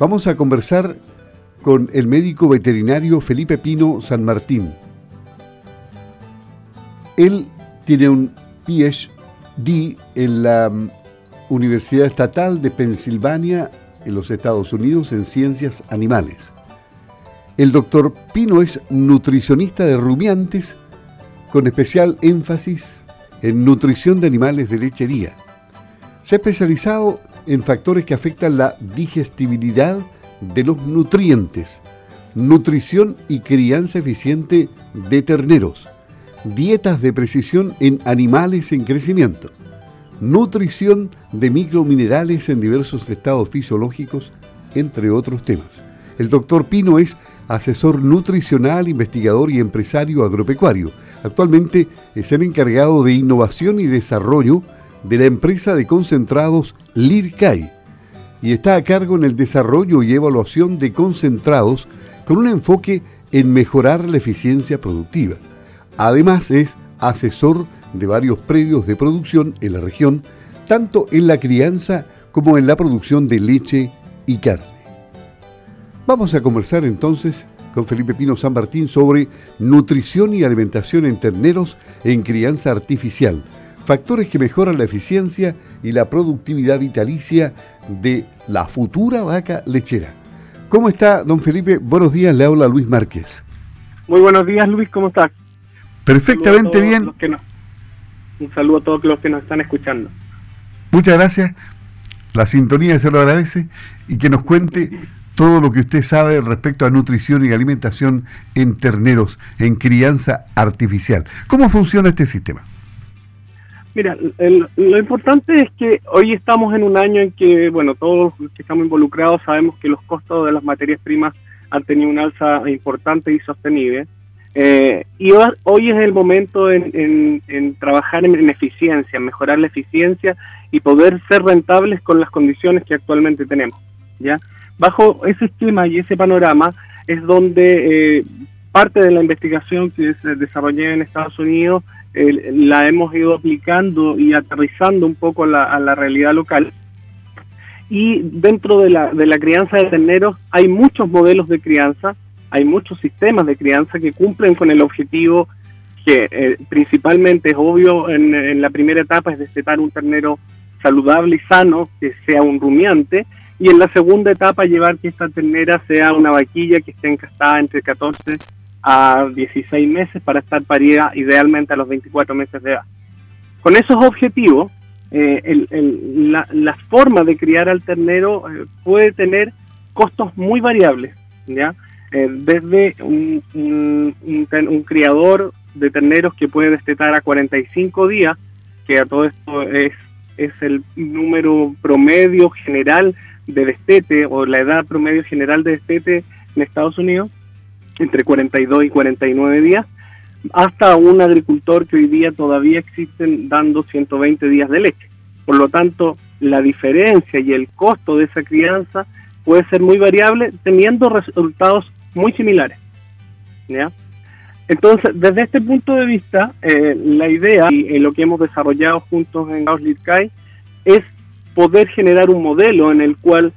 Vamos a conversar con el médico veterinario Felipe Pino San Martín. Él tiene un PhD en la mm, Universidad Estatal de Pensilvania en los Estados Unidos en ciencias animales. El doctor Pino es nutricionista de rumiantes con especial énfasis en nutrición de animales de lechería. Se ha especializado en factores que afectan la digestibilidad de los nutrientes, nutrición y crianza eficiente de terneros, dietas de precisión en animales en crecimiento, nutrición de microminerales en diversos estados fisiológicos, entre otros temas. El doctor Pino es asesor nutricional, investigador y empresario agropecuario. Actualmente es el encargado de innovación y desarrollo de la empresa de concentrados LIRCAI y está a cargo en el desarrollo y evaluación de concentrados con un enfoque en mejorar la eficiencia productiva. Además es asesor de varios predios de producción en la región, tanto en la crianza como en la producción de leche y carne. Vamos a conversar entonces con Felipe Pino San Martín sobre nutrición y alimentación en terneros en crianza artificial, factores que mejoran la eficiencia y la productividad vitalicia de la futura vaca lechera. ¿Cómo está, don Felipe? Buenos días, le habla Luis Márquez. Muy buenos días, Luis, ¿cómo estás? Perfectamente bien. un saludo a todos los que nos están escuchando. Muchas gracias. La sintonía se lo agradece y que nos cuente todo lo que usted sabe respecto a nutrición y alimentación en terneros, en crianza artificial. ¿Cómo funciona este sistema? Mira, lo importante es que hoy estamos en un año en que, bueno, todos los que estamos involucrados sabemos que los costos de las materias primas han tenido una alza importante y sostenible. Eh, y hoy es el momento en, trabajar en, en, eficiencia, mejorar la eficiencia y poder ser rentables con las condiciones que actualmente tenemos. ¿ya? Bajo ese esquema y ese panorama es donde eh, parte de la investigación que se desarrolló en Estados Unidos la hemos ido aplicando y aterrizando un poco a la realidad local. Y dentro de la, de la crianza de terneros hay muchos modelos de crianza, hay muchos sistemas de crianza que cumplen con el objetivo que eh, principalmente es obvio en, en, la primera etapa es destetar un ternero saludable y sano, que sea un rumiante, y en la segunda etapa llevar que esta ternera sea una vaquilla que esté encastada entre 14 a 16 meses para estar parida idealmente a los 24 meses de edad. Con esos objetivos, eh, la, forma de criar al ternero eh, puede tener costos muy variables, ¿ya? Eh, desde un, un, criador de terneros que puede destetar a 45 días, que a todo esto es, es el número promedio general de destete o la edad promedio general de destete en Estados Unidos, entre 42 y 49 días, hasta un agricultor que hoy día todavía existen dando 120 días de leche. Por lo tanto, la diferencia y el costo de esa crianza puede ser muy variable teniendo resultados muy similares. Entonces, desde este punto de vista, eh, la idea y lo que hemos desarrollado juntos en Kai es poder generar un modelo en el cual,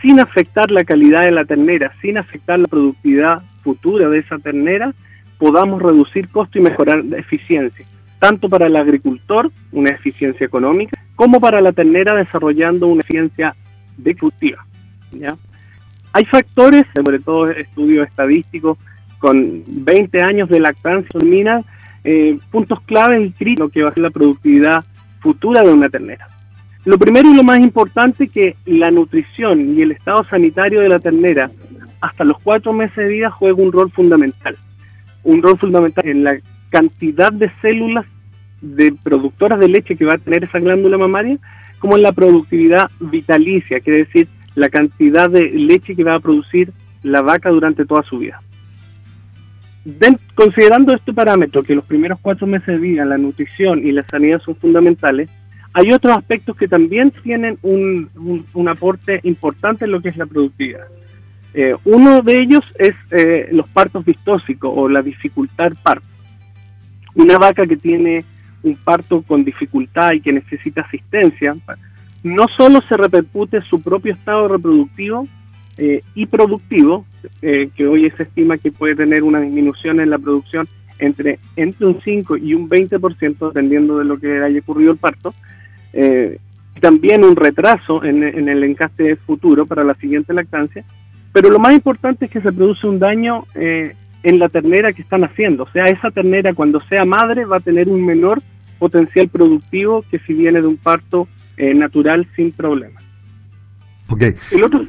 sin afectar la calidad de la ternera, sin afectar la productividad futura de esa ternera, podamos reducir costo y mejorar la eficiencia, tanto para el agricultor, una eficiencia económica, como para la ternera desarrollando una eficiencia declusiva. ¿ya? Hay factores, sobre todo estudios estadísticos, con 20 años de lactancia termina eh, puntos claves y críticos que va a ser la productividad futura de una ternera. Lo primero y lo más importante que la nutrición y el estado sanitario de la ternera hasta los cuatro meses de vida juega un rol fundamental. Un rol fundamental en la cantidad de células de productoras de leche que va a tener esa glándula mamaria, como en la productividad vitalicia, quiere decir la cantidad de leche que va a producir la vaca durante toda su vida. considerando este parámetro, que los primeros cuatro meses de vida, la nutrición y la sanidad son fundamentales, hay otros aspectos que también tienen un, un aporte importante en lo que es la productividad. Eh, uno de ellos es eh, los partos vistósicos o la dificultad parto. Una vaca que tiene un parto con dificultad y que necesita asistencia, no solo se repercute su propio estado reproductivo, eh, y productivo, eh, que hoy se estima que puede tener una disminución en la producción entre, entre un 5 y un 20%, dependiendo de lo que haya ocurrido el parto. También un retraso en, el encaste futuro para la siguiente lactancia. Pero lo más importante es que se produce un daño eh, en la ternera que están haciendo. O sea, esa ternera cuando sea madre va a tener un menor potencial productivo que si viene de un parto natural sin problemas. Ok. El otro,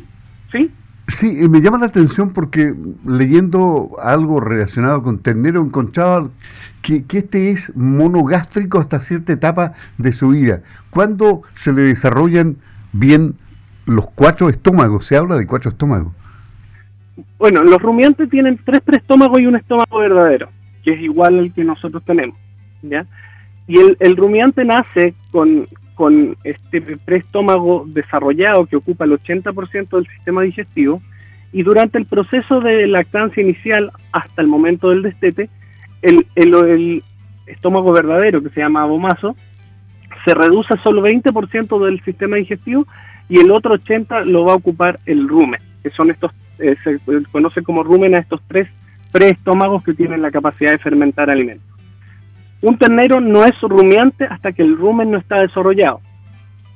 ¿sí? Sí, me llama la atención porque leyendo algo relacionado con ternero encontraba que, que, este es monogástrico hasta cierta etapa de su vida. ¿Cuándo se le desarrollan bien los cuatro estómagos? Se habla de cuatro estómagos. Bueno, los rumiantes tienen tres preestómagos y un estómago verdadero, que es igual al que nosotros tenemos. ¿ya? Y el, el rumiante nace con, este preestómago desarrollado que ocupa el 80% del sistema digestivo y durante el proceso de lactancia inicial hasta el momento del destete, el, el, estómago verdadero, que se llama abomazo, se reduce a solo 20% del sistema digestivo y el otro 80% lo va a ocupar el rumen, que son estos, eh, se conoce como rumen a estos tres preestómagos que tienen la capacidad de fermentar alimentos. Un ternero no es rumiante hasta que el rumen no está desarrollado.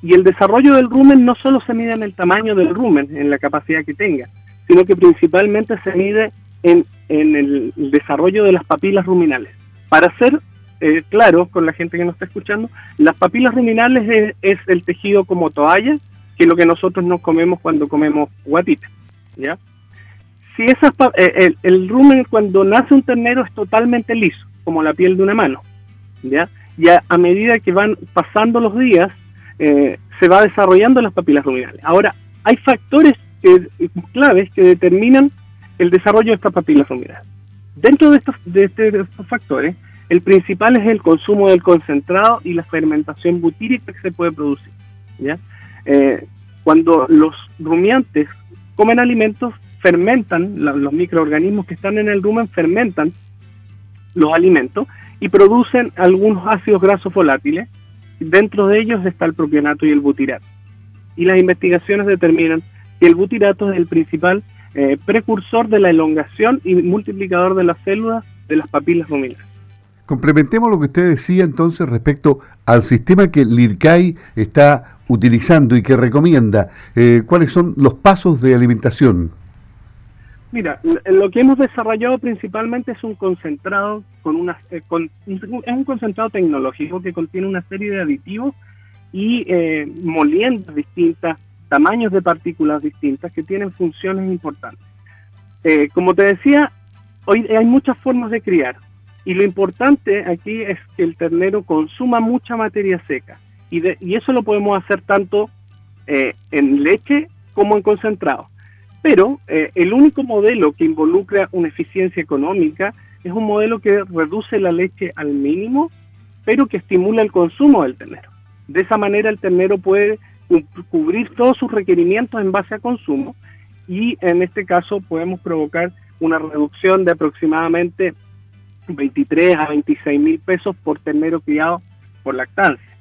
Y el desarrollo del rumen no solo se mide en el tamaño del rumen, en la capacidad que tenga, sino que principalmente se mide en, el, desarrollo de las papilas ruminales. Para ser eh, claro con la gente que nos está escuchando, las papilas ruminales es, el tejido como toalla, que es lo que nosotros nos comemos cuando comemos guatita. ¿ya? Si esas, eh, el, el rumen cuando nace un ternero es totalmente liso, como la piel de una mano ¿ya? Y a, medida que van pasando los días, eh, se va desarrollando las papilas ruminales. Ahora, hay factores claves que determinan el desarrollo de estas papilas ruminales. Dentro de estos, de, este, estos factores, el principal es el consumo del concentrado y la fermentación butírica que se puede producir. ¿ya? Eh, cuando los rumiantes comen alimentos, fermentan, los microorganismos que están en el rumen fermentan los alimentos y producen algunos ácidos grasos volátiles. Dentro de ellos está el propionato y el butirato. Y las investigaciones determinan que el butirato es el principal eh, precursor de la elongación y multiplicador de las células de las papilas ruminales. Complementemos lo que usted decía entonces respecto al sistema que el IRCAI está utilizando y que recomienda. Eh, ¿Cuáles son los pasos de alimentación? Mira, lo que hemos desarrollado principalmente es un concentrado con una, eh, es un concentrado tecnológico que contiene una serie de aditivos y eh, moliendas distintas, tamaños de partículas distintas que tienen funciones importantes. Eh, como te decía, hoy hay muchas formas de criar y lo importante aquí es que el ternero consuma mucha materia seca y, y eso lo podemos hacer tanto en leche como en concentrado. Pero eh, el único modelo que involucra una eficiencia económica es un modelo que reduce la leche al mínimo, pero que estimula el consumo del ternero. De esa manera el ternero puede cubrir todos sus requerimientos en base a consumo y en este caso podemos provocar una reducción de aproximadamente 23 a 26 mil pesos por ternero criado por lactancia.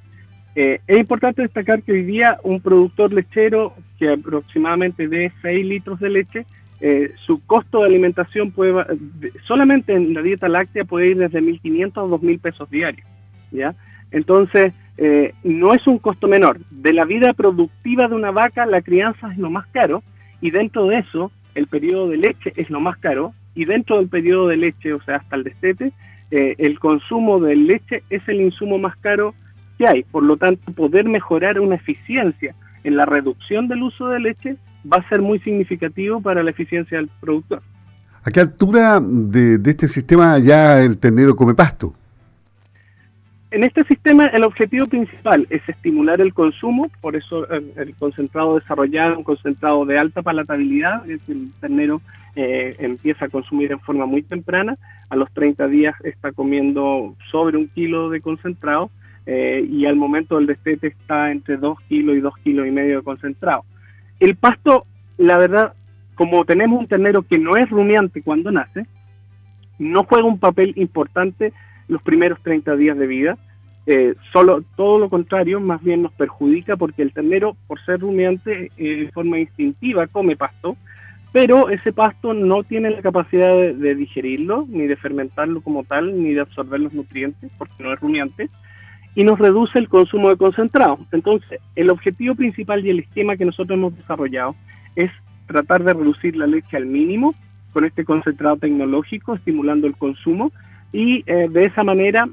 Eh, es importante destacar que hoy día un productor lechero que aproximadamente de 6 litros de leche, eh, su costo de alimentación puede, solamente en la dieta láctea puede ir desde 1.500 a 2.000 pesos diarios. ¿ya? Entonces, eh, no es un costo menor. De la vida productiva de una vaca, la crianza es lo más caro y dentro de eso, el periodo de leche es lo más caro y dentro del periodo de leche, o sea, hasta el destete, el consumo de leche es el insumo más caro hay. Por lo tanto, poder mejorar una eficiencia en la reducción del uso de leche va a ser muy significativo para la eficiencia del productor. ¿A qué altura de, este sistema ya el ternero come pasto? En este sistema el objetivo principal es estimular el consumo, por eso el, concentrado desarrollado, un concentrado de alta palatabilidad, es el ternero eh, empieza a consumir en forma muy temprana, a los 30 días está comiendo sobre un kilo de concentrado, eh, y al momento del destete está entre 2 kilos y 2 kilos y medio de concentrado. El pasto, la verdad, como tenemos un ternero que no es rumiante cuando nace, no juega un papel importante los primeros 30 días de vida, eh, solo todo lo contrario, más bien nos perjudica porque el ternero, por ser rumiante, eh, de forma instintiva come pasto, pero ese pasto no tiene la capacidad de, digerirlo, ni de fermentarlo como tal, ni de absorber los nutrientes, porque no es rumiante, y nos reduce el consumo de concentrado. Entonces, el objetivo principal y el esquema que nosotros hemos desarrollado es tratar de reducir la leche al mínimo con este concentrado tecnológico, estimulando el consumo, y eh, de esa manera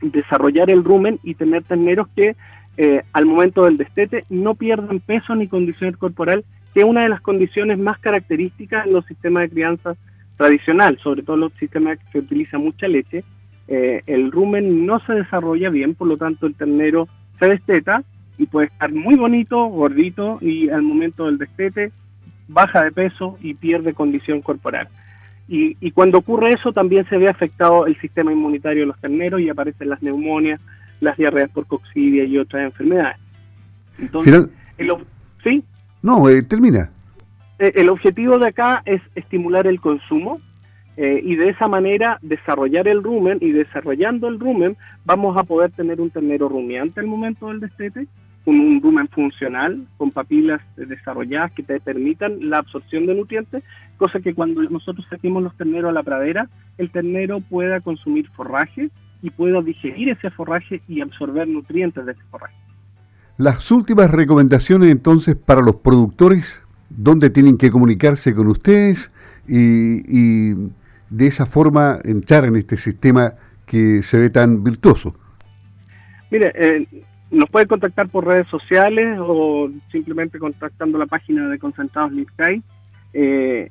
desarrollar el rumen y tener terneros que eh, al momento del destete no pierdan peso ni condición corporal, que es una de las condiciones más características en los sistemas de crianza tradicional, sobre todo los sistemas que se utiliza mucha leche. Eh, el rumen no se desarrolla bien, por lo tanto el ternero se desteta y puede estar muy bonito, gordito y al momento del destete baja de peso y pierde condición corporal. Y, cuando ocurre eso también se ve afectado el sistema inmunitario de los terneros y aparecen las neumonias, las diarreas por coccidia y otras enfermedades. Entonces, ¿sí? No, eh, termina. Eh, el objetivo de acá es estimular el consumo eh, y de esa manera desarrollar el rumen y desarrollando el rumen vamos a poder tener un ternero rumiante al momento del destete, un, un rumen funcional con papilas desarrolladas que te permitan la absorción de nutrientes, cosa que cuando nosotros saquemos los terneros a la pradera, el ternero pueda consumir forraje y pueda digerir ese forraje y absorber nutrientes de ese forraje. Las últimas recomendaciones entonces para los productores, ¿dónde tienen que comunicarse con ustedes y, de esa forma entrar en este sistema que se ve tan virtuoso? Mire, eh, nos puede contactar por redes sociales o simplemente contactando la página de Concentrados Litkai. Eh,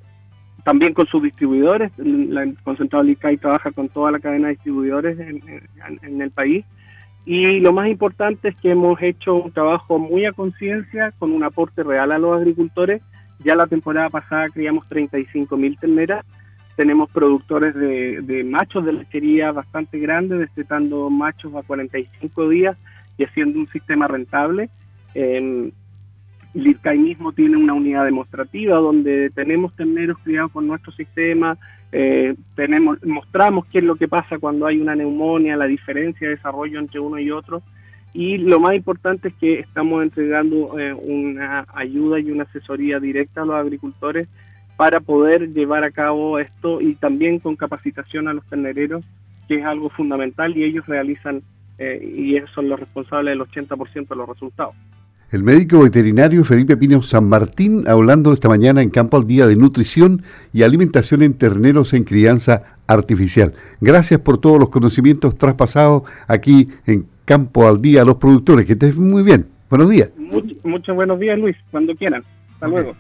también con sus distribuidores. El concentrado trabaja con toda la cadena de distribuidores en, el país. Y lo más importante es que hemos hecho un trabajo muy a conciencia, con un aporte real a los agricultores. Ya la temporada pasada criamos 35 mil terneras. Tenemos productores de, machos de lechería bastante grandes, destetando machos a 45 días y haciendo un sistema rentable. LIRCAI mismo tiene una unidad demostrativa donde tenemos terneros criados con nuestro sistema, eh, tenemos, mostramos qué es lo que pasa cuando hay una neumonía, la diferencia de desarrollo entre uno y otro. Y lo más importante es que estamos entregando eh, una ayuda y una asesoría directa a los agricultores para poder llevar a cabo esto y también con capacitación a los ternereros, que es algo fundamental y ellos realizan eh, y ellos son los responsables del 80% de los resultados. El médico veterinario Felipe Pino San Martín hablando esta mañana en Campo al Día de Nutrición y Alimentación en Terneros en Crianza Artificial. Gracias por todos los conocimientos traspasados aquí en Campo al Día a los productores. Que estés muy bien. Buenos días. muchos buenos días, Luis. Cuando quieran. Hasta luego.